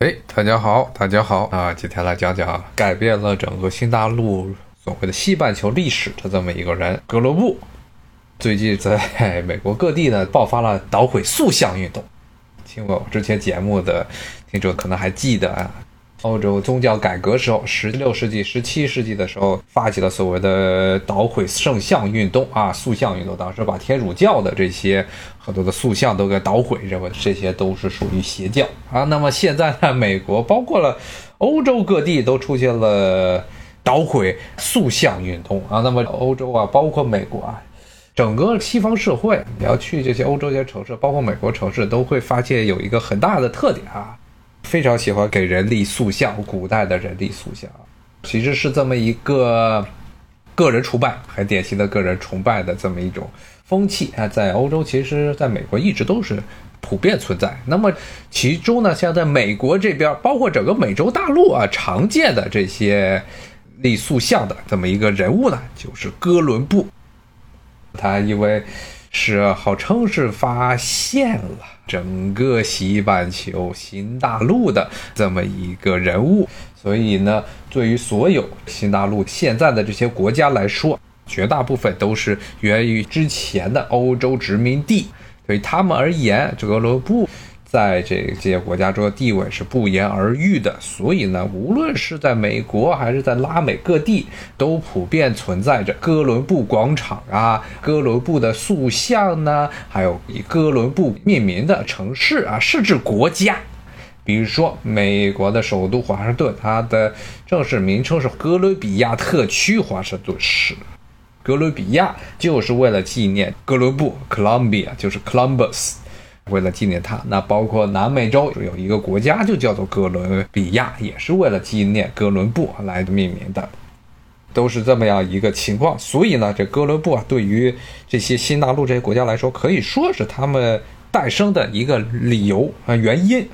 哎，大家好，大家好啊！今天来讲讲改变了整个新大陆所谓的西半球历史的这么一个人——格罗布。最近在美国各地呢爆发了捣毁塑像运动，听我之前节目的听众可能还记得啊。欧洲宗教改革时候，十六世纪、十七世纪的时候，发起了所谓的捣毁圣像运动啊，塑像运动。当时把天主教的这些很多的塑像都给捣毁，认为这些都是属于邪教啊。那么现在呢，美国包括了欧洲各地都出现了捣毁塑像运动啊。那么欧洲啊，包括美国啊，整个西方社会，你要去这些欧洲这些城市，包括美国城市，都会发现有一个很大的特点啊。非常喜欢给人立塑像，古代的人立塑像，其实是这么一个个人崇拜，很典型的个人崇拜的这么一种风气啊，在欧洲，其实在美国一直都是普遍存在。那么其中呢，像在美国这边，包括整个美洲大陆啊，常见的这些立塑像的这么一个人物呢，就是哥伦布。他因为是号称是发现了整个西半球新大陆的这么一个人物，所以呢，对于所有新大陆现在的这些国家来说，绝大部分都是源于之前的欧洲殖民地，对他们而言，这个伦布。在这些国家中的地位是不言而喻的，所以呢，无论是在美国还是在拉美各地，都普遍存在着哥伦布广场啊、哥伦布的塑像呢，还有以哥伦布命名的城市啊，甚至国家，比如说美国的首都华盛顿，它的正式名称是哥伦比亚特区华盛顿市，哥伦比亚就是为了纪念哥伦布，Columbia 就是 Columbus。为了纪念他，那包括南美洲有一个国家就叫做哥伦比亚，也是为了纪念哥伦布来的命名的，都是这么样一个情况。所以呢，这哥伦布啊，对于这些新大陆这些国家来说，可以说是他们诞生的一个理由啊原因。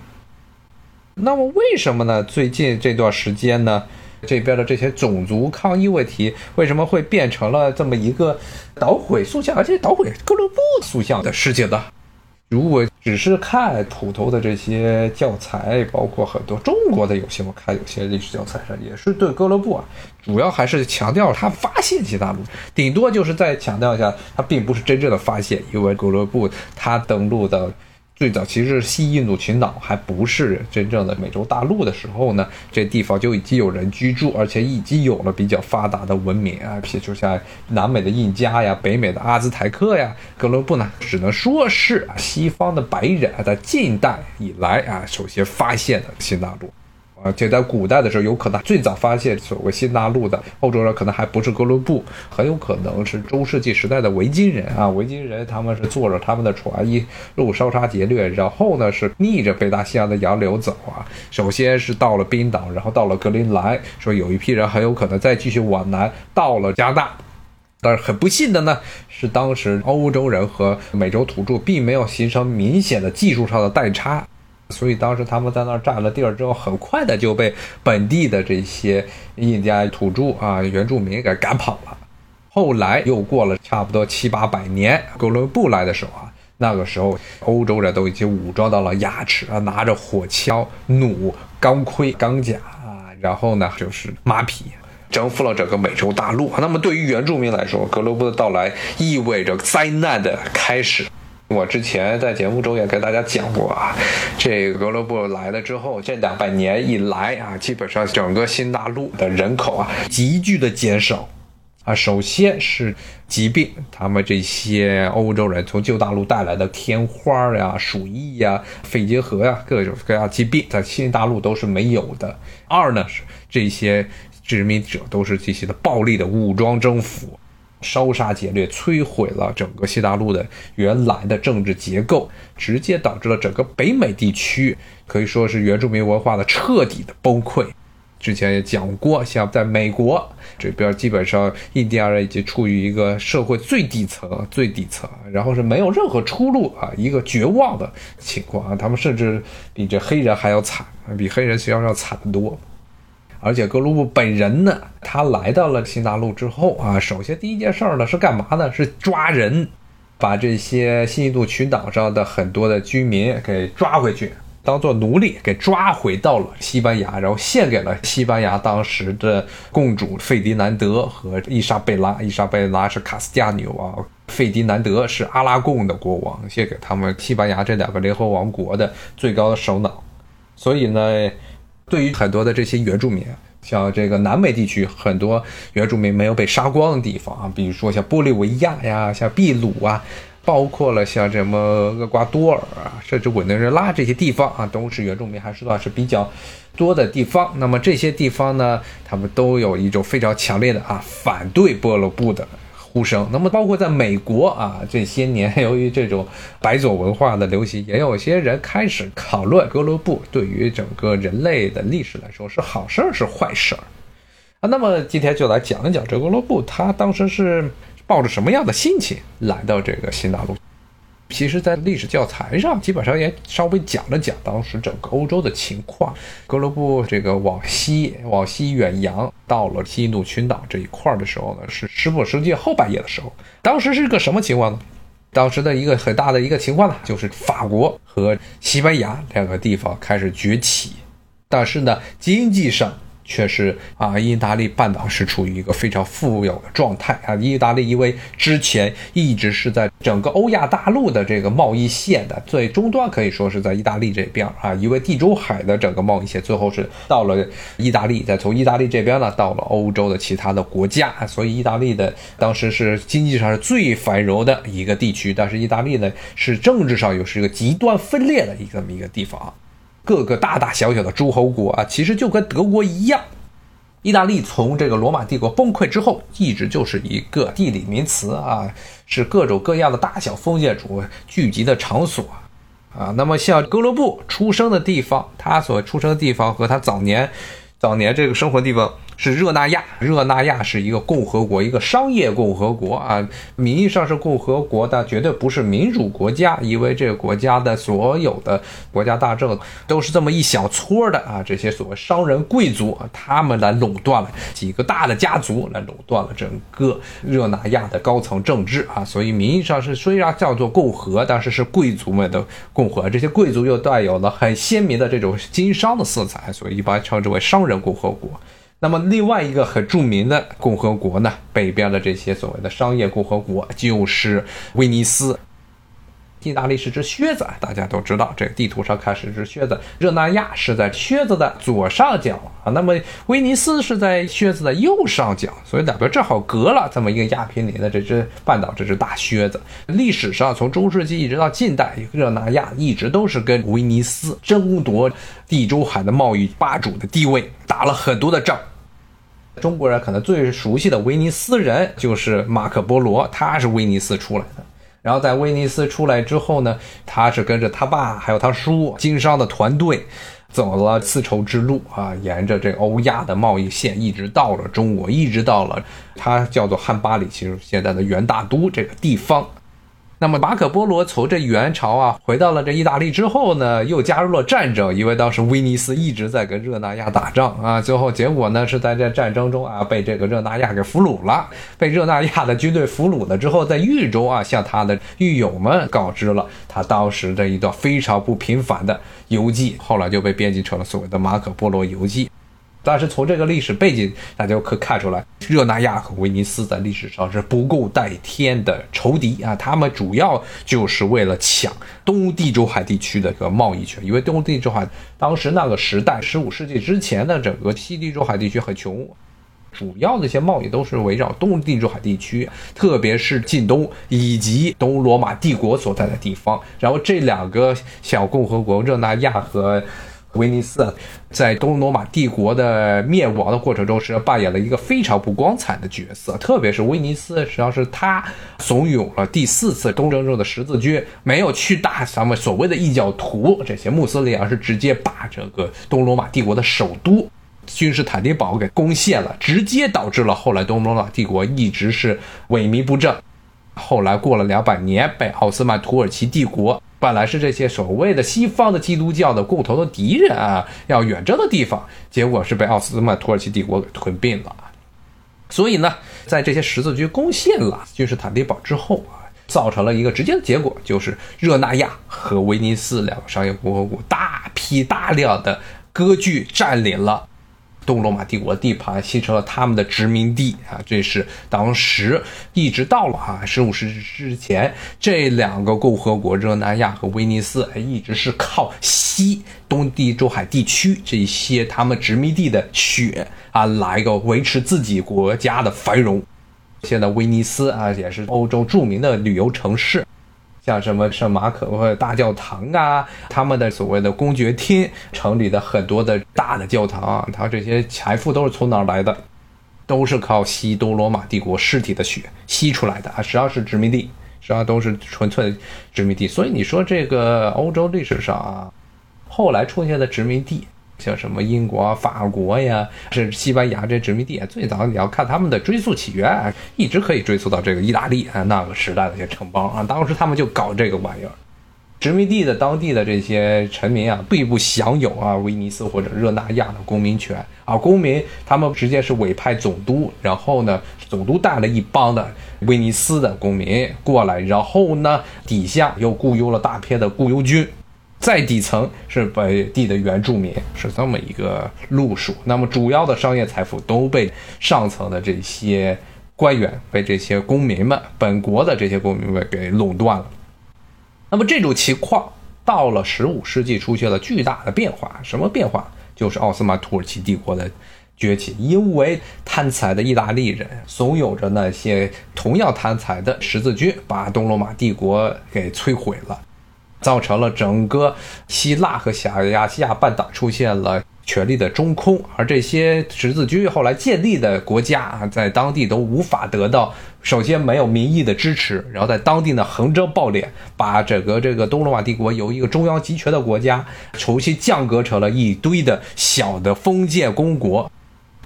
那么为什么呢？最近这段时间呢，这边的这些种族抗议问题为什么会变成了这么一个捣毁塑像，而且捣毁哥伦布塑像的事情呢？如果只是看普通的这些教材，包括很多中国的有些我看有些历史教材上也是对哥伦布啊，主要还是强调他发现新大陆，顶多就是再强调一下，他并不是真正的发现，因为哥伦布他登陆的。最早其实是西印度群岛，还不是真正的美洲大陆的时候呢，这地方就已经有人居住，而且已经有了比较发达的文明啊，譬如像南美的印加呀、北美的阿兹台克呀，哥伦布呢，只能说是西方的白人在近代以来啊，首先发现的新大陆。而且在古代的时候，有可能最早发现所谓新大陆的欧洲人，可能还不是哥伦布，很有可能是中世纪时代的维京人啊。维京人他们是坐着他们的船一路烧杀劫掠，然后呢是逆着北大西洋的洋流走啊。首先是到了冰岛，然后到了格陵兰，说有一批人很有可能再继续往南到了加拿大。但是很不幸的呢，是当时欧洲人和美洲土著并没有形成明显的技术上的代差。所以当时他们在那儿占了地儿之后，很快的就被本地的这些印第安土著啊、原住民给赶跑了。后来又过了差不多七八百年，哥伦布来的时候啊，那个时候欧洲人都已经武装到了牙齿啊，拿着火枪、弩、钢盔、钢甲啊，然后呢就是马匹，征服了整个美洲大陆。那么对于原住民来说，哥伦布的到来意味着灾难的开始。我之前在节目中也跟大家讲过啊，这个哥伦布来了之后，这两百年以来啊，基本上整个新大陆的人口啊急剧的减少啊。首先是疾病，他们这些欧洲人从旧大陆带来的天花呀、鼠疫呀、肺结核呀，各种各样疾病在新大陆都是没有的。二呢是这些殖民者都是这些的暴力的武装征服。烧杀劫掠，摧毁了整个西大陆的原来的政治结构，直接导致了整个北美地区可以说是原住民文化的彻底的崩溃。之前也讲过，像在美国这边，基本上印第安人已经处于一个社会最底层、最底层，然后是没有任何出路啊，一个绝望的情况啊。他们甚至比这黑人还要惨，比黑人实际上要惨得多。而且哥伦布本人呢，他来到了新大陆之后啊，首先第一件事儿呢是干嘛呢？是抓人，把这些新印度群岛上的很多的居民给抓回去，当做奴隶给抓回到了西班牙，然后献给了西班牙当时的共主费迪南德和伊莎贝拉。伊莎贝拉是卡斯蒂亚女王，费迪南德是阿拉贡的国王，献给他们西班牙这两个联合王国的最高的首脑。所以呢，对于很多的这些原住民，像这个南美地区很多原住民没有被杀光的地方啊，比如说像玻利维亚呀，像秘鲁啊。包括了像什么厄瓜多尔啊，甚至委内瑞拉这些地方啊，都是原住民还是算是比较多的地方。那么这些地方呢，他们都有一种非常强烈的啊反对波罗布的呼声。那么包括在美国啊，这些年由于这种白左文化的流行，也有些人开始讨论哥伦布对于整个人类的历史来说是好事儿是坏事儿啊。那么今天就来讲一讲这哥伦布他当时是。抱着什么样的心情来到这个新大陆？其实，在历史教材上，基本上也稍微讲了讲当时整个欧洲的情况。哥伦布这个往西往西远洋，到了西印度群岛这一块的时候呢，是十五世纪后半叶的时候。当时是个什么情况呢？当时的一个很大的一个情况呢，就是法国和西班牙两个地方开始崛起，但是呢，经济上。却是啊，意大利半岛是处于一个非常富有的状态啊。意大利因为之前一直是在整个欧亚大陆的这个贸易线的最终端，可以说是在意大利这边啊。因为地中海的整个贸易线最后是到了意大利，再从意大利这边呢到了欧洲的其他的国家，所以意大利的当时是经济上是最繁荣的一个地区。但是意大利呢是政治上又是一个极端分裂的一个这么一个地方。各个大大小小的诸侯国啊，其实就跟德国一样。意大利从这个罗马帝国崩溃之后，一直就是一个地理名词啊，是各种各样的大小封建主聚集的场所啊。那么像哥伦布出生的地方，他所出生的地方和他早年早年这个生活地方。是热那亚，热那亚是一个共和国，一个商业共和国啊，名义上是共和国，但绝对不是民主国家，因为这个国家的所有的国家大政都是这么一小撮的啊，这些所谓商人贵族，他们来垄断了几个大的家族，来垄断了整个热那亚的高层政治啊，所以名义上是虽然叫做共和，但是是贵族们的共和，这些贵族又带有了很鲜明的这种经商的色彩，所以一般称之为商人共和国。那么另外一个很著名的共和国呢，北边的这些所谓的商业共和国就是威尼斯。意大利是只靴子，大家都知道，这个地图上看是只靴子。热那亚是在靴子的左上角啊，那么威尼斯是在靴子的右上角，所以两边正好隔了这么一个亚平宁的这只半岛，这只大靴子。历史上从中世纪一直到近代，热那亚一直都是跟威尼斯争夺地中海的贸易霸主的地位，打了很多的仗。中国人可能最熟悉的威尼斯人就是马可波罗，他是威尼斯出来的。然后在威尼斯出来之后呢，他是跟着他爸还有他叔经商的团队，走了丝绸之路啊，沿着这欧亚的贸易线，一直到了中国，一直到了他叫做汉巴里，其实现在的元大都这个地方。那么马可波罗从这元朝啊回到了这意大利之后呢，又加入了战争，因为当时威尼斯一直在跟热那亚打仗啊，最后结果呢是在这战争中啊被这个热那亚给俘虏了，被热那亚的军队俘虏了之后，在狱中啊向他的狱友们告知了他当时的一段非常不平凡的游记，后来就被编辑成了所谓的马可波罗游记。但是从这个历史背景，大家可看出来，热那亚和威尼斯在历史上是不共戴天的仇敌啊！他们主要就是为了抢东地中海地区的一个贸易权，因为东地中海当时那个时代，十五世纪之前的整个西地中海地区很穷，主要那些贸易都是围绕东地中海地区，特别是近东以及东罗马帝国所在的地方。然后这两个小共和国，热那亚和。威尼斯在东罗马帝国的灭亡的过程中，实际上扮演了一个非常不光彩的角色。特别是威尼斯，实际上是他怂恿了第四次东征中的十字军没有去打咱们所谓的异教徒这些穆斯林，而是直接把这个东罗马帝国的首都君士坦丁堡给攻陷了，直接导致了后来东罗马帝国一直是萎靡不振。后来过了两百年，被奥斯曼土耳其帝国。本来是这些所谓的西方的基督教的共同的敌人啊，要远征的地方，结果是被奥斯曼土耳其帝国给吞并了。所以呢，在这些十字军攻陷了君士坦丁堡之后啊，造成了一个直接的结果，就是热那亚和威尼斯两个商业共和国大批大量的割据占领了。东罗马帝国的地盘形成了他们的殖民地啊，这是当时一直到了啊十五世纪之前，这两个共和国热那亚和威尼斯一直是靠西东地中海地区这些他们殖民地的血啊来个维持自己国家的繁荣。现在威尼斯啊也是欧洲著名的旅游城市。像什么圣马可或者大教堂啊，他们的所谓的公爵厅，城里的很多的大的教堂啊，它这些财富都是从哪儿来的？都是靠西东罗马帝国尸体的血吸出来的啊！实际上是殖民地，实际上都是纯粹殖民地。所以你说这个欧洲历史上啊，后来出现的殖民地。像什么英国、法国呀，是西班牙这殖民地啊，最早你要看他们的追溯起源，一直可以追溯到这个意大利啊那个时代的一些城邦啊，当时他们就搞这个玩意儿。殖民地的当地的这些臣民啊，并不享有啊威尼斯或者热那亚的公民权啊，公民他们直接是委派总督，然后呢，总督带了一帮的威尼斯的公民过来，然后呢，底下又雇佣了大批的雇佣军。在底层是本地的原住民，是这么一个路数。那么主要的商业财富都被上层的这些官员、被这些公民们、本国的这些公民们给垄断了。那么这种情况到了十五世纪出现了巨大的变化。什么变化？就是奥斯曼土耳其帝国的崛起。因为贪财的意大利人怂恿着那些同样贪财的十字军，把东罗马帝国给摧毁了。造成了整个希腊和小亚细亚半岛出现了权力的中空，而这些十字军后来建立的国家啊，在当地都无法得到，首先没有民意的支持，然后在当地呢横征暴敛，把整个这个东罗马帝国由一个中央集权的国家重新降格成了一堆的小的封建公国，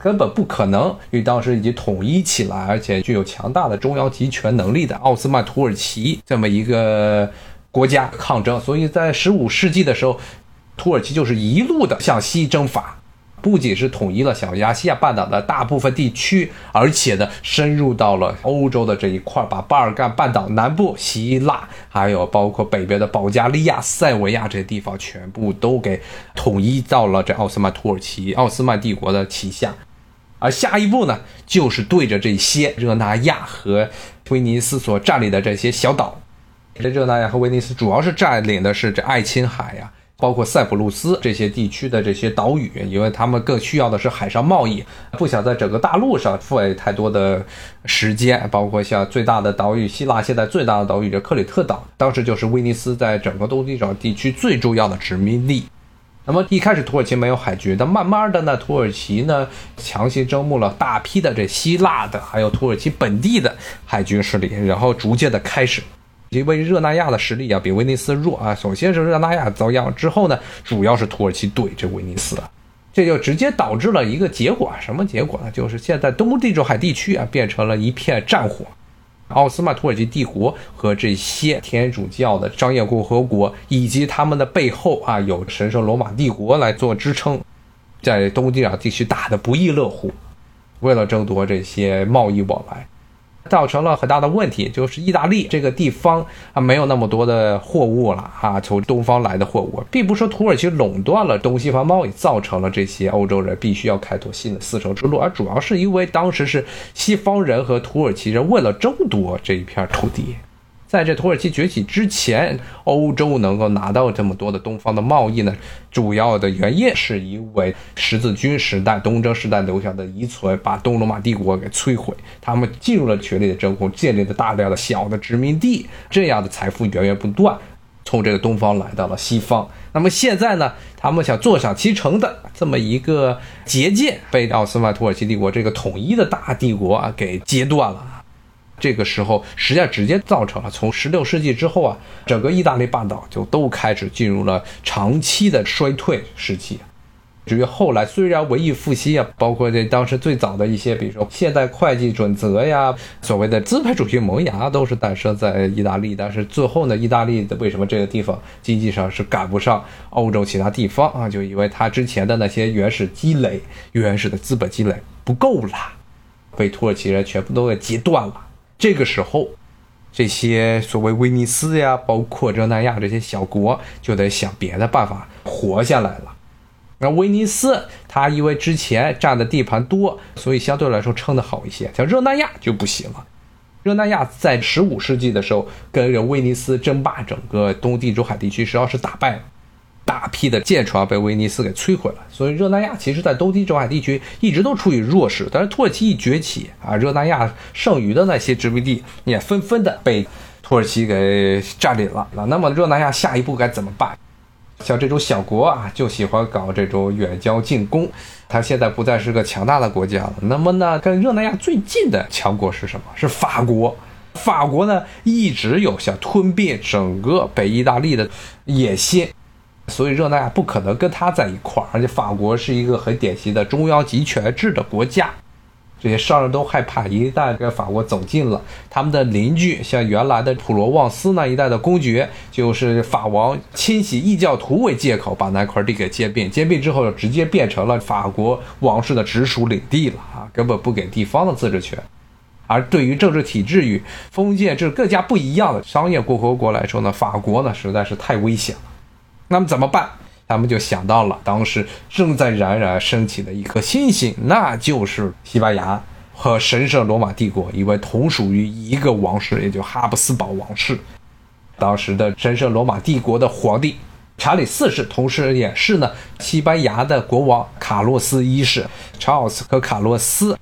根本不可能与当时已经统一起来而且具有强大的中央集权能力的奥斯曼土耳其这么一个。国家抗争，所以在十五世纪的时候，土耳其就是一路的向西征伐，不仅是统一了小亚细亚半岛的大部分地区，而且呢，深入到了欧洲的这一块，把巴尔干半岛南部、希腊，还有包括北边的保加利亚、塞维亚这些地方，全部都给统一到了这奥斯曼土耳其、奥斯曼帝国的旗下。而下一步呢，就是对着这些热那亚和威尼斯所占领的这些小岛。这热那亚和威尼斯主要是占领的是这爱琴海呀，包括塞浦路斯这些地区的这些岛屿，因为他们更需要的是海上贸易，不想在整个大陆上费太多的时间。包括像最大的岛屿，希腊现在最大的岛屿这克里特岛，当时就是威尼斯在整个东地中海地区最重要的殖民地。那么一开始土耳其没有海军，但慢慢的呢，土耳其呢强行招募了大批的这希腊的，还有土耳其本地的海军势力，然后逐渐的开始。因为热那亚的实力啊比威尼斯弱啊，首先是热那亚遭殃之后呢，主要是土耳其怼这威尼斯啊，这就直接导致了一个结果，什么结果呢？就是现在东地中海地区啊变成了一片战火，奥斯曼土耳其帝国和这些天主教的商业共和国以及他们的背后啊有神圣罗马帝国来做支撑，在东地中海地区打得不亦乐乎，为了争夺这些贸易往来。造成了很大的问题，就是意大利这个地方啊，没有那么多的货物了啊，从东方来的货物，并不是说土耳其垄断了东西方贸易，造成了这些欧洲人必须要开拓新的丝绸之路，而主要是因为当时是西方人和土耳其人为了争夺这一片土地。在这土耳其崛起之前，欧洲能够拿到这么多的东方的贸易呢？主要的原因是因为十字军时代、东征时代留下的遗存，把东罗马帝国给摧毁。他们进入了权力的真空，建立了大量的小的殖民地，这样的财富源源不断从这个东方来到了西方。那么现在呢？他们想坐享其成的这么一个捷径，被奥斯曼土耳其帝国这个统一的大帝国啊给截断了。这个时候，实际上直接造成了从十六世纪之后啊，整个意大利半岛就都开始进入了长期的衰退时期。至于后来，虽然文艺复兴啊，包括这当时最早的一些，比如说现代会计准则呀，所谓的资本主义萌芽，都是诞生在意大利。但是最后呢，意大利的为什么这个地方经济上是赶不上欧洲其他地方啊？就因为它之前的那些原始积累、原始的资本积累不够了，被土耳其人全部都给截断了。这个时候，这些所谓威尼斯呀，包括热那亚这些小国，就得想别的办法活下来了。那威尼斯，它因为之前占的地盘多，所以相对来说撑得好一些。像热那亚就不行了。热那亚在十五世纪的时候，跟着威尼斯争霸整个东地中海地区，实际上是打败了，大批的舰船被威尼斯给摧毁了。所以热那亚其实在东地中海地区一直都处于弱势。但是土耳其一崛起啊，热那亚剩余的那些殖民地也纷纷的被土耳其给占领了。那那么热那亚下一步该怎么办？像这种小国啊，就喜欢搞这种远交近攻。它现在不再是个强大的国家了。那么呢，跟热那亚最近的强国是什么？是法国。法国呢，一直有想吞并整个北意大利的野心，所以热那亚不可能跟他在一块儿。而且法国是一个很典型的中央集权制的国家。这些商人都害怕，一旦跟法国走近了，他们的邻居像原来的普罗旺斯那一带的公爵，就是法王清洗异教徒为借口，把那块地给兼并，兼并之后直接变成了法国王室的直属领地了啊，根本不给地方的自治权。而对于政治体制与封建制更加不一样的商业共和国来说呢，法国呢实在是太危险了。那么怎么办？他们就想到了当时正在冉冉升起的一颗星星，那就是西班牙和神圣罗马帝国，因为同属于一个王室，也就哈布斯堡王室。当时的神圣罗马帝国的皇帝查理四世，同时也是呢西班牙的国王卡洛斯一世。Charles 和卡洛斯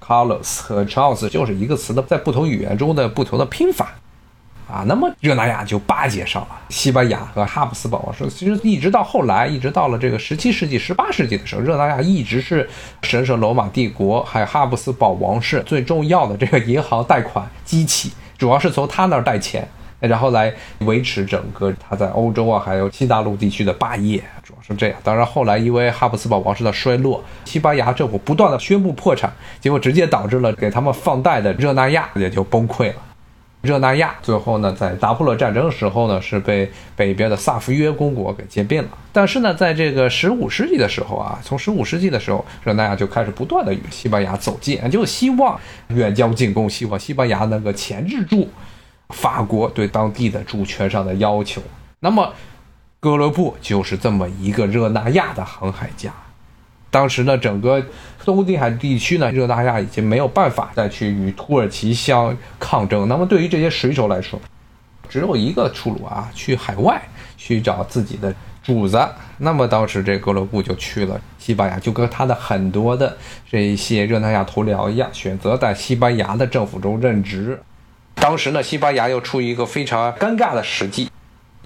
，Carlos 和 Charles 就是一个词的，在不同语言中的不同的拼法。啊，那么热那亚就巴结上了西班牙和哈布斯堡王室。其实一直到后来，一直到了这个十七世纪、十八世纪的时候，热那亚一直是神圣罗马帝国还有哈布斯堡王室最重要的这个银行贷款机器，主要是从他那儿贷钱，然后来维持整个他在欧洲啊还有新大陆地区的霸业，主要是这样。当然后来因为哈布斯堡王室的衰落，西班牙政府不断的宣布破产，结果直接导致了给他们放贷的热那亚也就崩溃了。热那亚最后呢，在拿破仑战争的时候呢，是被北边的萨伏约公国给兼并了。但是呢，在这个十五世纪的时候啊，从十五世纪的时候，热那亚就开始不断的与西班牙走近，就希望远交近攻，希望西班牙能够钳制住法国对当地的主权上的要求。那么，哥伦布就是这么一个热那亚的航海家。当时呢，整个东地海地区呢，热那亚已经没有办法再去与土耳其相抗争。那么对于这些水手来说，只有一个出路啊，去海外去找自己的主子。那么当时这哥伦布就去了西班牙，就跟他的很多的这一些热那亚头僚一样，选择在西班牙的政府中任职。当时呢，西班牙又处于一个非常尴尬的时机。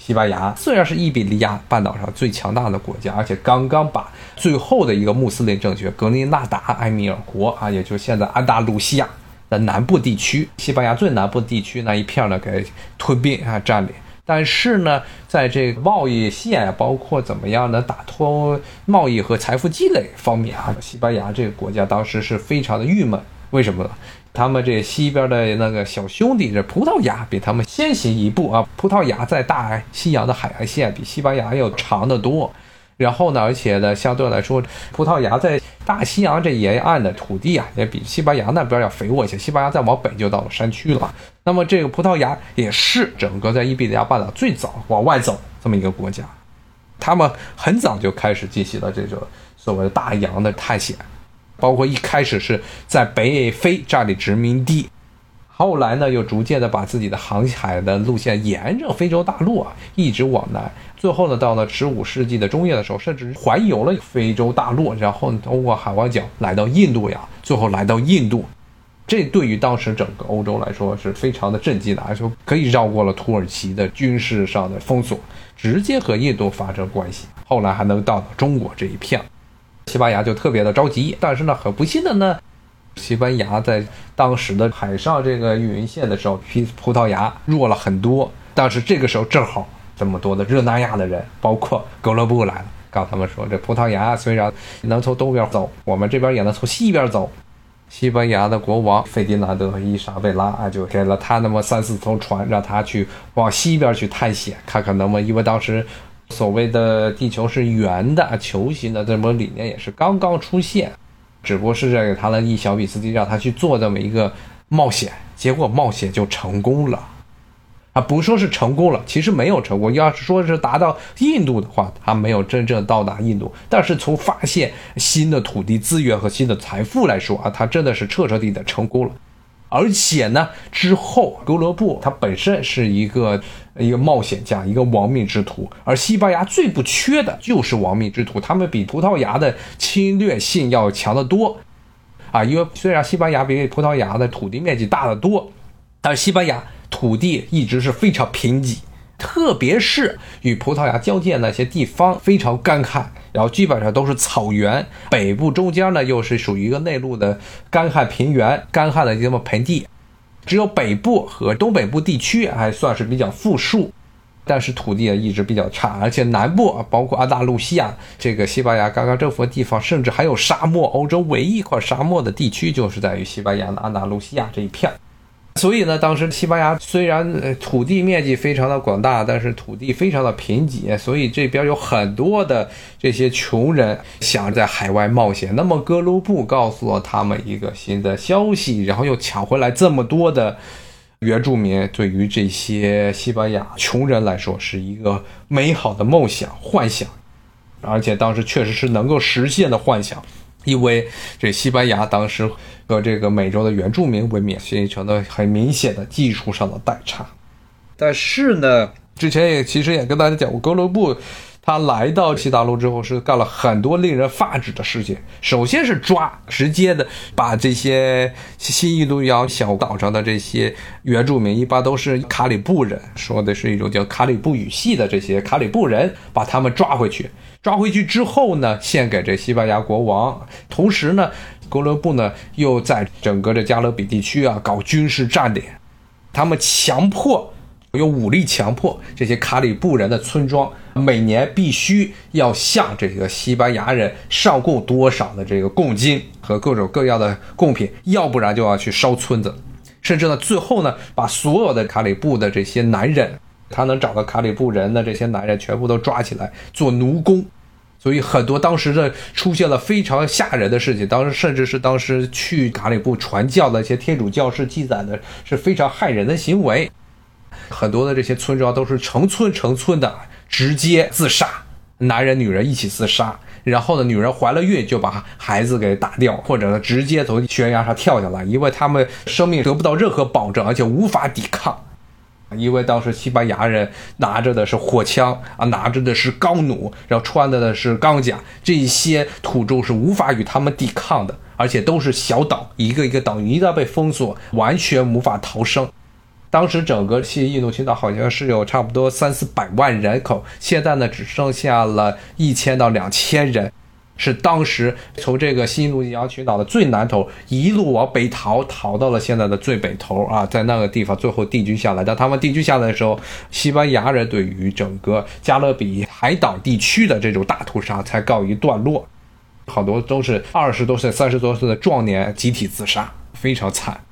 西班牙虽然是伊比利亚半岛上最强大的国家，而且刚刚把最后的一个穆斯林政权格林纳达埃米尔国啊，也就是现在安达卢西亚的南部地区，西班牙最南部地区那一片呢给吞并啊占领。但是呢，在这个贸易线，包括怎么样呢打通贸易和财富积累方面啊，西班牙这个国家当时是非常的郁闷。为什么呢？他们这西边的那个小兄弟，这葡萄牙比他们先行一步啊！葡萄牙在大西洋的海岸线比西班牙要长得多，然后呢，而且呢，相对来说，葡萄牙在大西洋这沿岸的土地啊，也比西班牙那边要肥沃一些。西班牙再往北就到了山区了。那么这个葡萄牙也是整个在伊比利亚半岛最早往外走这么一个国家，他们很早就开始进行了这种所谓的大洋的探险。包括一开始是在北非占领殖民地，后来呢又逐渐的把自己的航海的路线沿着非洲大陆啊一直往南，最后呢到了十五世纪的中叶的时候，甚至环游了非洲大陆，然后通过海湾角来到印度洋，最后来到印度。这对于当时整个欧洲来说是非常的震惊的，而且可以绕过了土耳其的军事上的封锁，直接和印度发生关系。后来还能到中国这一片。西班牙就特别的着急，但是呢，很不幸的呢，西班牙在当时的海上这个运营线的时候，比葡萄牙弱了很多。但是这个时候正好这么多的热那亚的人，包括哥伦布来了，告诉他们说，这葡萄牙虽然能从东边走，我们这边也能从西边走。西班牙的国王费迪南德和伊莎贝拉啊，就给了他那么三四艘船，让他去往西边去探险，看看能不能，因为当时。所谓的地球是圆的、球形的这么理念也是刚刚出现，只不过是给他了一小笔资金，让他去做这么一个冒险，结果冒险就成功了。啊，不说是成功了，其实没有成功。要是说是达到印度的话，他没有真正到达印度。但是从发现新的土地资源和新的财富来说啊，他真的是彻彻底底的成功了。而且呢，之后哥伦布他本身是一个一个冒险家，一个亡命之徒。而西班牙最不缺的就是亡命之徒，他们比葡萄牙的侵略性要强得多啊。因为虽然西班牙比葡萄牙的土地面积大得多，但是西班牙。土地一直是非常贫瘠，特别是与葡萄牙交界那些地方非常干旱，然后基本上都是草原。北部中间呢又是属于一个内陆的干旱平原，干旱的这么盆地。只有北部和东北部地区还算是比较富庶，但是土地也一直比较差。而且南部包括安达卢西亚这个西班牙刚刚征服的地方，甚至还有沙漠。欧洲唯一一块沙漠的地区就是在于西班牙的安达卢西亚这一片。所以呢，当时西班牙虽然土地面积非常的广大，但是土地非常的贫瘠，所以这边有很多的这些穷人想在海外冒险。那么哥伦布告诉了他们一个新的消息，然后又抢回来这么多的原住民，对于这些西班牙穷人来说是一个美好的梦想幻想，而且当时确实是能够实现的幻想。因为这西班牙当时和这个美洲的原住民文明形成了很明显的技术上的代差，但是呢，之前也其实也跟大家讲过，哥伦布他来到西大陆之后是干了很多令人发指的事情。首先是抓，直接的把这些新印度洋小岛上的这些原住民，一般都是卡里布人，说的是一种叫卡里布语系的这些卡里布人，把他们抓回去。抓回去之后呢，献给这西班牙国王。同时呢，哥伦布呢又在整个这加勒比地区啊搞军事占领。他们强迫用武力强迫这些卡里布人的村庄每年必须要向这个西班牙人上贡多少的这个贡金和各种各样的贡品，要不然就要去烧村子。甚至呢，最后呢，把所有的卡里布的这些男人。他能找到卡里布人的这些男人，全部都抓起来做奴工，所以很多当时的出现了非常吓人的事情。当时甚至是当时去卡里布传教的一些天主教士记载的是非常害人的行为。很多的这些村庄都是成村成村的直接自杀，男人女人一起自杀。然后呢，女人怀了孕就把孩子给打掉，或者呢直接从悬崖上跳下来，因为他们生命得不到任何保证，而且无法抵抗。因为当时西班牙人拿着的是火枪啊，拿着的是钢弩，然后穿的的是钢甲，这些土著是无法与他们抵抗的，而且都是小岛，一个一个岛一旦被封锁，完全无法逃生。当时整个西印度群岛好像是有差不多三四百万人口，现在呢只剩下了一千到两千人。是当时从这个新印度洋群岛的最南头一路往北逃，逃到了现在的最北头啊，在那个地方最后定居下来。当他们定居下来的时候，西班牙人对于整个加勒比海岛地区的这种大屠杀才告一段落，好多都是二十多岁、三十多岁的壮年集体自杀，非常惨。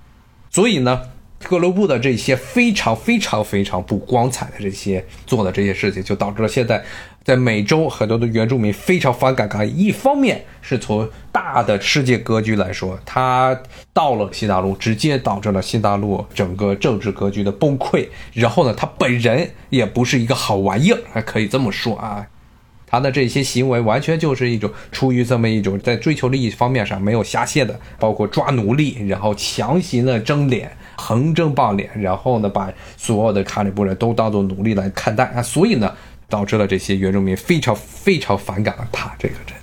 所以呢。哥伦布的这些非常非常非常不光彩的这些做的这些事情，就导致了现在在美洲很多的原住民非常反感。一方面是从大的世界格局来说，他到了新大陆，直接导致了新大陆整个政治格局的崩溃。然后呢，他本人也不是一个好玩意儿，还可以这么说啊。他的这些行为完全就是一种出于这么一种在追求利益方面上没有下限的，包括抓奴隶，然后强行的争脸、横征暴敛，然后呢把所有的卡里布人都当做奴隶来看待啊，所以呢导致了这些原住民非常非常反感他这个人。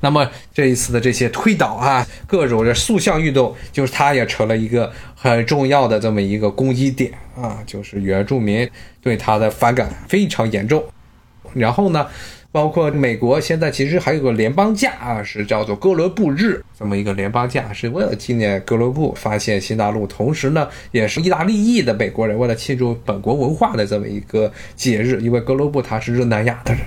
那么这一次的这些推倒啊，各种的塑像运动，就是他也成了一个很重要的这么一个攻击点啊，就是原住民对他的反感非常严重。然后呢？包括美国现在其实还有个联邦假啊，是叫做哥伦布日，这么一个联邦假，是为了纪念哥伦布发现新大陆，同时呢，也是意大利裔的美国人为了庆祝本国文化的这么一个节日。因为哥伦布他是热那亚的人，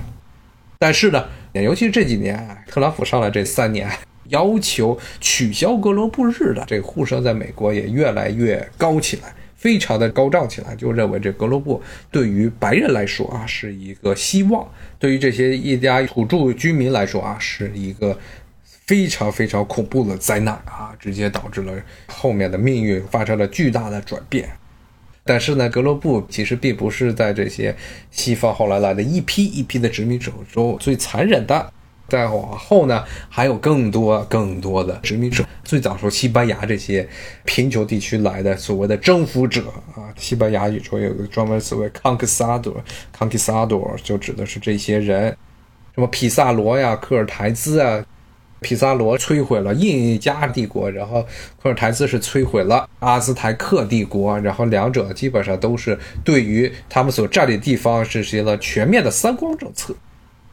但是呢，尤其是这几年，特朗普上来这三年，要求取消哥伦布日的这个呼声在美国也越来越高起来。非常的高涨起来，就认为这哥伦布对于白人来说啊是一个希望，对于这些一家土著居民来说啊是一个非常非常恐怖的灾难啊，直接导致了后面的命运发生了巨大的转变。但是呢，格罗布其实并不是在这些西方后来来的一批一批的殖民者中最残忍的。再往后呢，还有更多更多的殖民者。最早说西班牙这些贫穷地区来的所谓的征服者啊，西班牙语中有个专门词汇 “conquistador”，“conquistador” 就指的是这些人，什么皮萨罗呀、科尔台兹啊。皮萨罗摧毁了印加帝国，然后科尔台兹是摧毁了阿兹台克帝国，然后两者基本上都是对于他们所占领地方实行了全面的三光政策。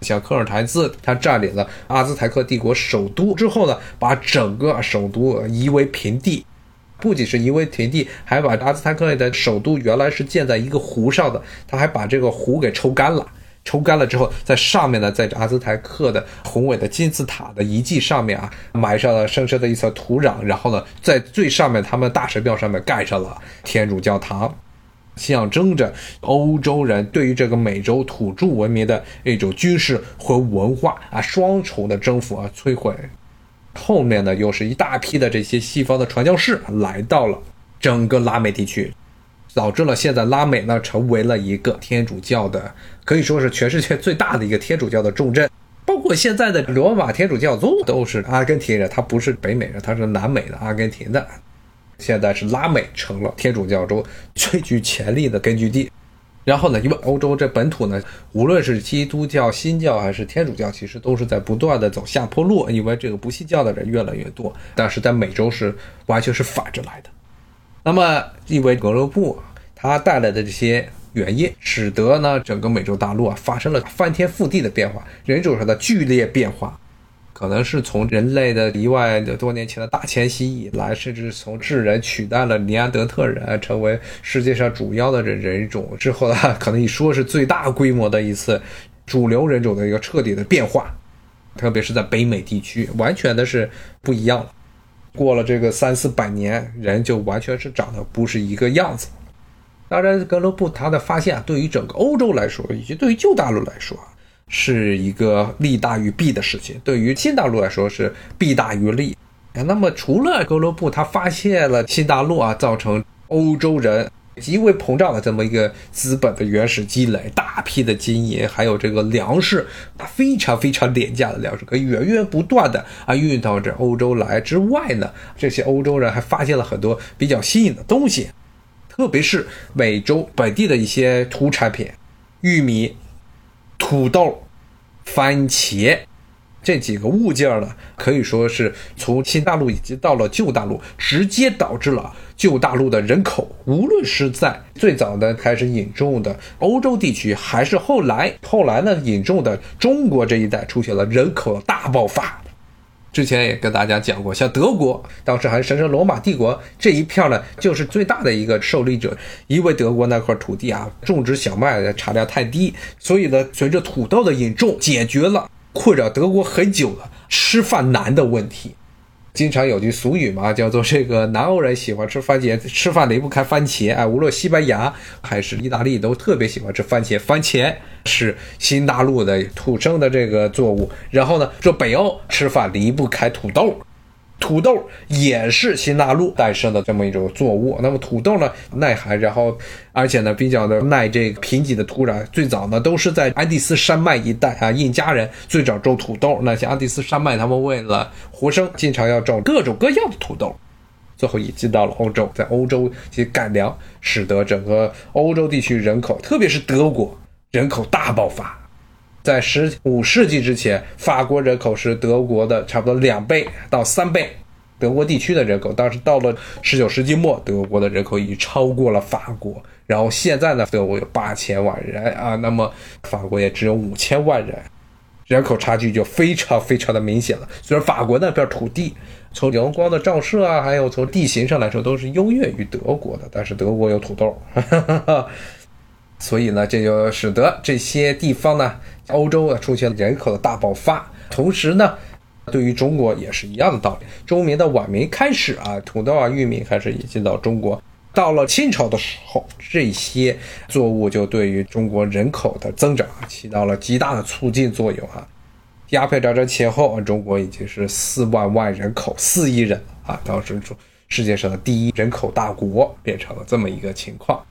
像科尔台兹，他占领了阿兹台克帝国首都之后呢，把整个首都夷为平地，不仅是夷为平地，还把阿兹台克的首都原来是建在一个湖上的，他还把这个湖给抽干了。抽干了之后，在上面呢，在阿兹台克的宏伟的金字塔的遗迹上面啊，埋上了深深的一层土壤，然后呢，在最上面他们大神庙上面盖上了天主教堂。象征着欧洲人对于这个美洲土著文明的一种军事和文化啊双重的征服啊摧毁。后面呢，又是一大批的这些西方的传教士来到了整个拉美地区，导致了现在拉美呢成为了一个天主教的，可以说是全世界最大的一个天主教的重镇。包括现在的罗马天主教宗都是阿根廷人，他不是北美人，他是南美的阿根廷的。现在是拉美成了天主教中最具潜力的根据地，然后呢，因为欧洲这本土呢，无论是基督教、新教还是天主教，其实都是在不断的走下坡路，因为这个不信教的人越来越多。但是在美洲是完全是反着来的。那么，因为格罗布他带来的这些原因，使得呢整个美洲大陆啊发生了翻天覆地的变化，人种上的剧烈变化。可能是从人类的一万多年前的大迁徙以来，甚至从智人取代了尼安德特人，成为世界上主要的人种之后呢，可能一说是最大规模的一次主流人种的一个彻底的变化，特别是在北美地区，完全的是不一样了。过了这个三四百年，人就完全是长得不是一个样子。当然，格罗布他的发现对于整个欧洲来说，以及对于旧大陆来说。是一个利大于弊的事情，对于新大陆来说是弊大于利。那么除了哥伦布他发现了新大陆啊，造成欧洲人极为膨胀的这么一个资本的原始积累，大批的金银，还有这个粮食，非常非常廉价的粮食，可以源源不断的啊运到这欧洲来之外呢，这些欧洲人还发现了很多比较新颖的东西，特别是美洲本地的一些土产品，玉米。土豆、番茄这几个物件呢，可以说是从新大陆以及到了旧大陆，直接导致了旧大陆的人口，无论是在最早的开始引种的欧洲地区，还是后来后来呢引种的中国这一带，出现了人口大爆发。之前也跟大家讲过，像德国当时还是神圣罗马帝国这一片呢，就是最大的一个受力者。因为德国那块土地啊，种植小麦的产量太低，所以呢，随着土豆的引种，解决了困扰德国很久的吃饭难的问题。经常有句俗语嘛，叫做这个南欧人喜欢吃番茄，吃饭离不开番茄。哎，无论西班牙还是意大利，都特别喜欢吃番茄。番茄是新大陆的土生的这个作物。然后呢，说北欧吃饭离不开土豆。土豆也是新大陆诞生的这么一种作物。那么土豆呢，耐寒，然后而且呢比较的耐这个贫瘠的土壤。最早呢都是在安第斯山脉一带啊，印加人最早种土豆。那些安第斯山脉，他们为了活生，经常要种各种各样的土豆。最后引进到了欧洲，在欧洲其改良，使得整个欧洲地区人口，特别是德国人口大爆发。在十五世纪之前，法国人口是德国的差不多两倍到三倍。德国地区的人口，当时到了十九世纪末，德国的人口已经超过了法国。然后现在呢，德国有八千万人啊，那么法国也只有五千万人，人口差距就非常非常的明显了。虽然法国那边土地从阳光的照射啊，还有从地形上来说都是优越于德国的，但是德国有土豆。所以呢，这就使得这些地方呢，欧洲啊出现了人口的大爆发。同时呢，对于中国也是一样的道理。中明的晚明开始啊，土豆啊、玉米开始引进到中国。到了清朝的时候，这些作物就对于中国人口的增长起到了极大的促进作用啊。鸦片战争前后，中国已经是四万万人口，四亿人啊，当时中世界上的第一人口大国，变成了这么一个情况。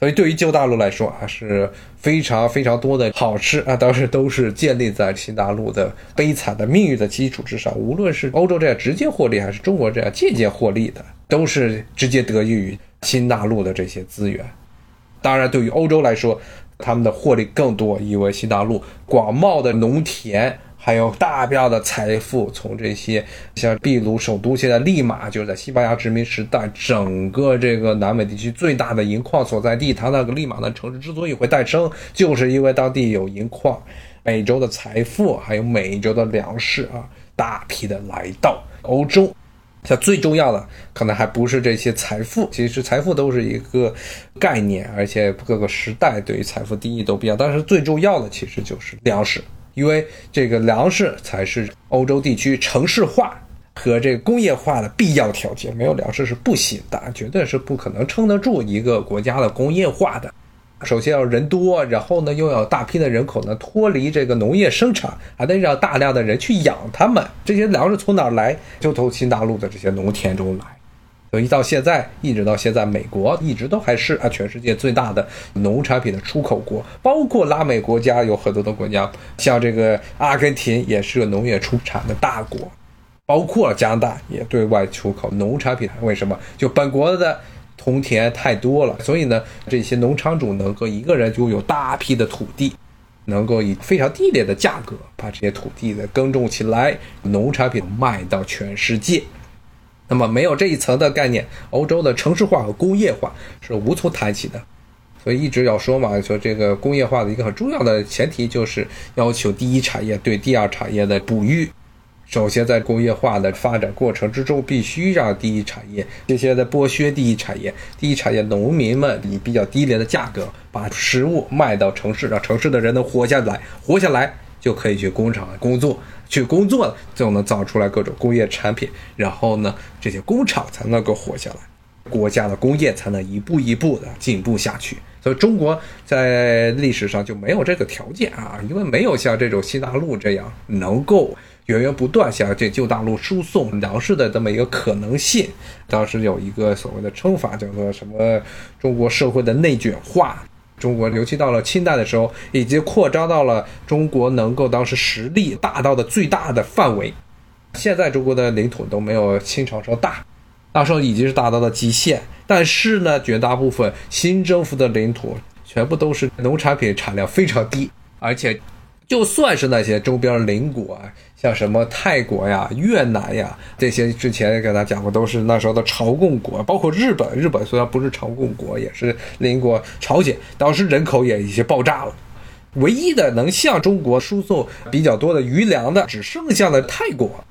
所以对于旧大陆来说啊，是非常非常多的好吃啊，当时都是建立在新大陆的悲惨的命运的基础之上。无论是欧洲这样直接获利，还是中国这样间接获利的，都是直接得益于新大陆的这些资源。当然，对于欧洲来说，他们的获利更多，因为新大陆广袤的农田。还有大量的财富从这些像秘鲁首都，现在利马就是在西班牙殖民时代，整个这个南美地区最大的银矿所在地。它那个利马的城市之所以会诞生，就是因为当地有银矿。美洲的财富还有美洲的粮食啊，大批的来到欧洲。像最重要的，可能还不是这些财富，其实财富都是一个概念，而且各个时代对于财富定义都不一样。但是最重要的其实就是粮食。因为这个粮食才是欧洲地区城市化和这个工业化的必要条件，没有粮食是不行的，绝对是不可能撑得住一个国家的工业化的。首先要人多，然后呢又要大批的人口呢脱离这个农业生产，还得让大量的人去养他们。这些粮食从哪来？就从新大陆的这些农田中来。所以到现在，一直到现在，美国一直都还是啊全世界最大的农产品的出口国，包括拉美国家有很多的国家，像这个阿根廷也是个农业出产的大国，包括加拿大也对外出口农产品。为什么？就本国的农田太多了，所以呢，这些农场主能够一个人拥有大批的土地，能够以非常低廉的价格把这些土地的耕种起来，农产品卖到全世界。那么没有这一层的概念，欧洲的城市化和工业化是无从谈起的。所以一直要说嘛，说这个工业化的一个很重要的前提就是要求第一产业对第二产业的哺育。首先在工业化的发展过程之中，必须让第一产业这些在剥削第一产业，第一产业农民们以比较低廉的价格把食物卖到城市，让城市的人能活下来，活下来就可以去工厂工作。去工作了，就能造出来各种工业产品，然后呢，这些工厂才能够活下来，国家的工业才能一步一步的进步下去。所以中国在历史上就没有这个条件啊，因为没有像这种新大陆这样能够源源不断向这旧大陆输送粮食的这么一个可能性。当时有一个所谓的称法，叫做什么？中国社会的内卷化。中国尤其到了清代的时候，已经扩张到了中国能够当时实力大到的最大的范围。现在中国的领土都没有清朝时候大，那时候已经是达到了极限。但是呢，绝大部分新征服的领土全部都是农产品产量非常低，而且。就算是那些周边邻国啊，像什么泰国呀、越南呀这些，之前给大家讲过，都是那时候的朝贡国，包括日本。日本虽然不是朝贡国，也是邻国。朝鲜当时人口也已经爆炸了，唯一的能向中国输送比较多的余粮的，只剩下了泰国。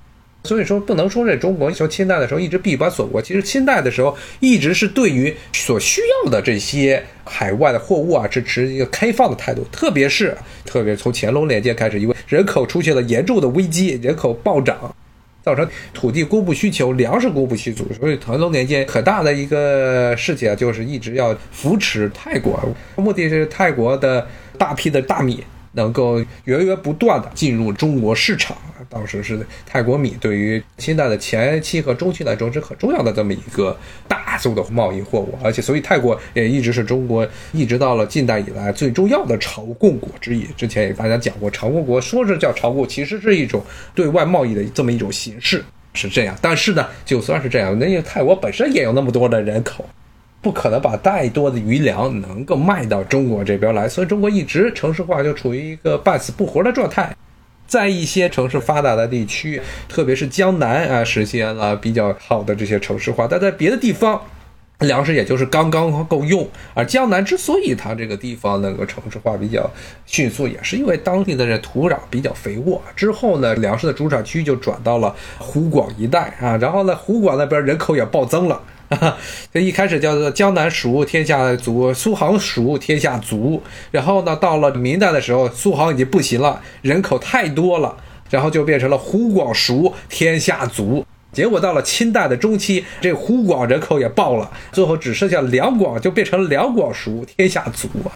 所以说，不能说这中国从清代的时候一直闭关锁国。其实清代的时候一直是对于所需要的这些海外的货物啊，是持一个开放的态度。特别是，特别从乾隆年间开始，因为人口出现了严重的危机，人口暴涨，造成土地供不需求，粮食供不需求。所以乾隆年间很大的一个事情啊，就是一直要扶持泰国，目的是泰国的大批的大米。能够源源不断的进入中国市场，当时是泰国米对于清代的前期和中期来说是很重要的这么一个大宗的贸易货物，而且所以泰国也一直是中国一直到了近代以来最重要的朝贡国之一。之前也大家讲过，朝贡国说是叫朝贡，其实是一种对外贸易的这么一种形式，是这样。但是呢，就算是这样，那泰国本身也有那么多的人口。不可能把太多的余粮能够卖到中国这边来，所以中国一直城市化就处于一个半死不活的状态。在一些城市发达的地区，特别是江南啊，实现了比较好的这些城市化，但在别的地方，粮食也就是刚刚够用。而江南之所以它这个地方能够城市化比较迅速，也是因为当地的这土壤比较肥沃。之后呢，粮食的主产区就转到了湖广一带啊，然后呢，湖广那边人口也暴增了。这一开始叫做江南熟天下足，苏杭熟天下足。然后呢，到了明代的时候，苏杭已经不行了，人口太多了，然后就变成了湖广熟天下足。结果到了清代的中期，这湖广人口也爆了，最后只剩下两广，就变成两广熟天下足啊。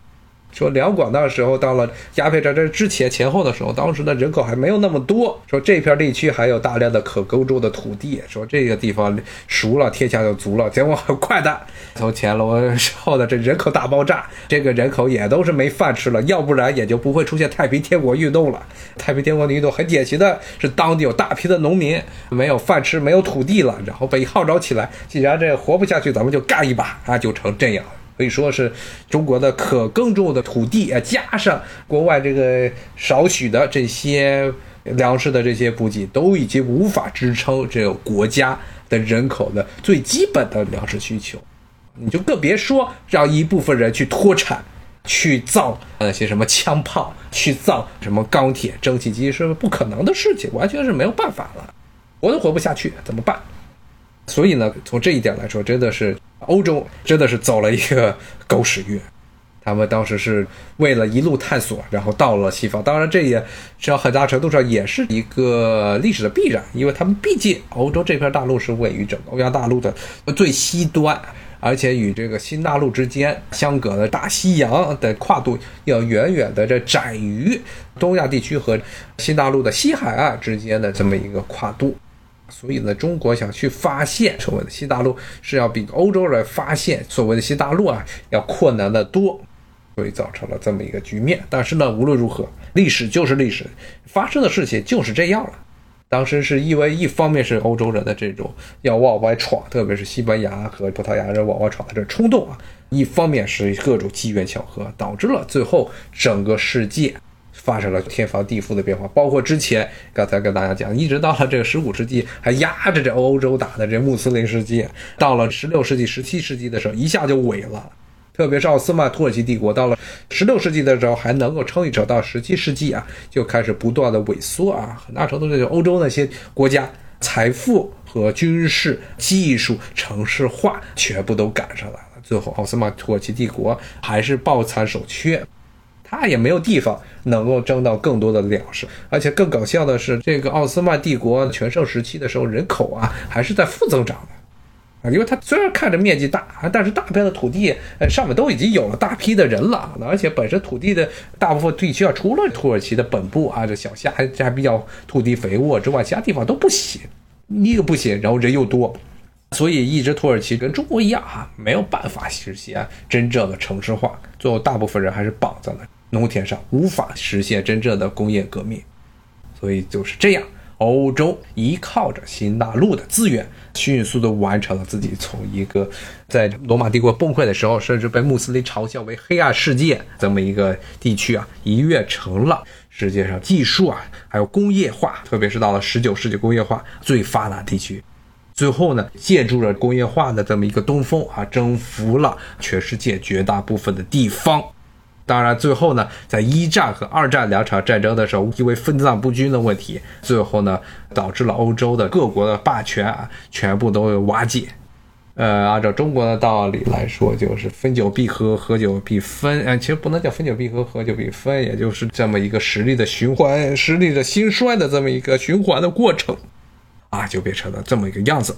说两广那时候到了鸦片战争之前前后的时候，当时的人口还没有那么多。说这片地区还有大量的可耕种的土地，说这个地方熟了，天下就足了。结果很快的，从乾隆之后的这人口大爆炸，这个人口也都是没饭吃了，要不然也就不会出现太平天国运动了。太平天国运动很典型的是当地有大批的农民没有饭吃，没有土地了，然后被号召起来，既然这活不下去，咱们就干一把啊，就成这样了。可以说是中国的可耕种的土地啊，加上国外这个少许的这些粮食的这些补给，都已经无法支撑这个国家的人口的最基本的粮食需求。你就更别说让一部分人去脱产，去造那些什么枪炮，去造什么钢铁、蒸汽机，是不可能的事情，完全是没有办法了，活都活不下去，怎么办？所以呢，从这一点来说，真的是欧洲真的是走了一个狗屎运。他们当时是为了一路探索，然后到了西方。当然，这也实际上很大程度上也是一个历史的必然，因为他们毕竟欧洲这片大陆是位于整个欧亚大陆的最西端，而且与这个新大陆之间相隔的大西洋的跨度要远远的这窄于东亚地区和新大陆的西海岸之间的这么一个跨度。所以呢，中国想去发现所谓的新大陆，是要比欧洲人发现所谓的新大陆啊要困难的多，所以造成了这么一个局面。但是呢，无论如何，历史就是历史，发生的事情就是这样了。当时是因为一方面是欧洲人的这种要往外闯，特别是西班牙和葡萄牙人往外闯的这冲动啊；一方面是各种机缘巧合，导致了最后整个世界。发生了天翻地覆的变化，包括之前刚才跟大家讲，一直到了这个十五世纪还压着这欧洲打的这穆斯林世界，到了十六世纪、十七世纪的时候，一下就萎了。特别是奥斯曼土耳其帝国，到了十六世纪的时候还能够撑一撑，到十七世纪啊，就开始不断的萎缩啊。很大程度上，就欧洲那些国家财富和军事技术、城市化全部都赶上来了。最后，奥斯曼土耳其帝国还是抱残守缺。他也没有地方能够征到更多的粮食，而且更搞笑的是，这个奥斯曼帝国全盛时期的时候，人口啊还是在负增长的啊，因为它虽然看着面积大，但是大片的土地呃上面都已经有了大批的人了，而且本身土地的大部分地区啊，除了土耳其的本部啊这小夏还还比较土地肥沃之外，其他地方都不行，一个不行，然后人又多，所以一直土耳其跟中国一样哈，没有办法实现真正的城市化，最后大部分人还是绑在那。农田上无法实现真正的工业革命，所以就是这样，欧洲依靠着新大陆的资源，迅速的完成了自己从一个在罗马帝国崩溃的时候，甚至被穆斯林嘲笑为黑暗世界这么一个地区啊，一跃成了世界上技术啊，还有工业化，特别是到了十九世纪工业化最发达地区，最后呢，借助着工业化的这么一个东风啊，征服了全世界绝大部分的地方。当然，最后呢，在一战和二战两场战争的时候，因为分赃不均的问题，最后呢，导致了欧洲的各国的霸权啊，全部都瓦解。呃，按照中国的道理来说，就是分久必合，合久必分。呃，其实不能叫分久必合，合久必分，也就是这么一个实力的循环，实力的兴衰的这么一个循环的过程，啊，就变成了这么一个样子。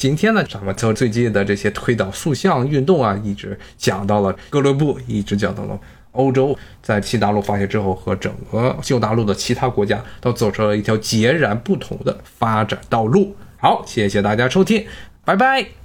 今天呢，咱们从最近的这些推倒塑像运动啊，一直讲到了哥伦布，一直讲到了欧洲在新大陆发现之后，和整个旧大陆的其他国家都走出了一条截然不同的发展道路。好，谢谢大家收听，拜拜。